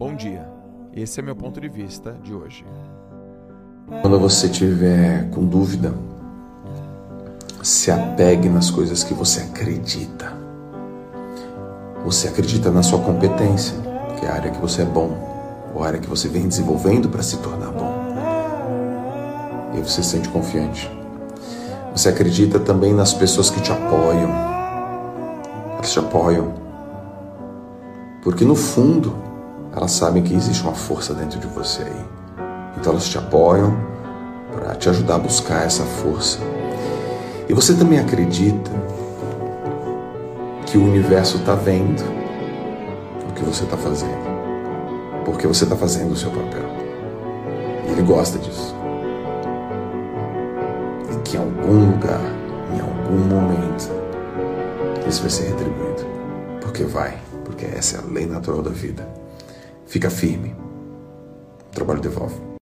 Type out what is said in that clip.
Bom dia. Esse é meu ponto de vista de hoje. Quando você tiver com dúvida, se apegue nas coisas que você acredita. Você acredita na sua competência, que é a área que você é bom, ou a área que você vem desenvolvendo para se tornar bom. E você se sente confiante. Você acredita também nas pessoas que te apoiam. Elas te apoiam. Porque no fundo, elas sabem que existe uma força dentro de você aí. Então elas te apoiam para te ajudar a buscar essa força. E você também acredita que o universo está vendo o que você está fazendo. Porque você está fazendo o seu papel. E ele gosta disso. E que em algum lugar, em algum momento, isso vai ser retribuído. Porque vai. Porque essa é a lei natural da vida. Fica firme. O trabalho devolve.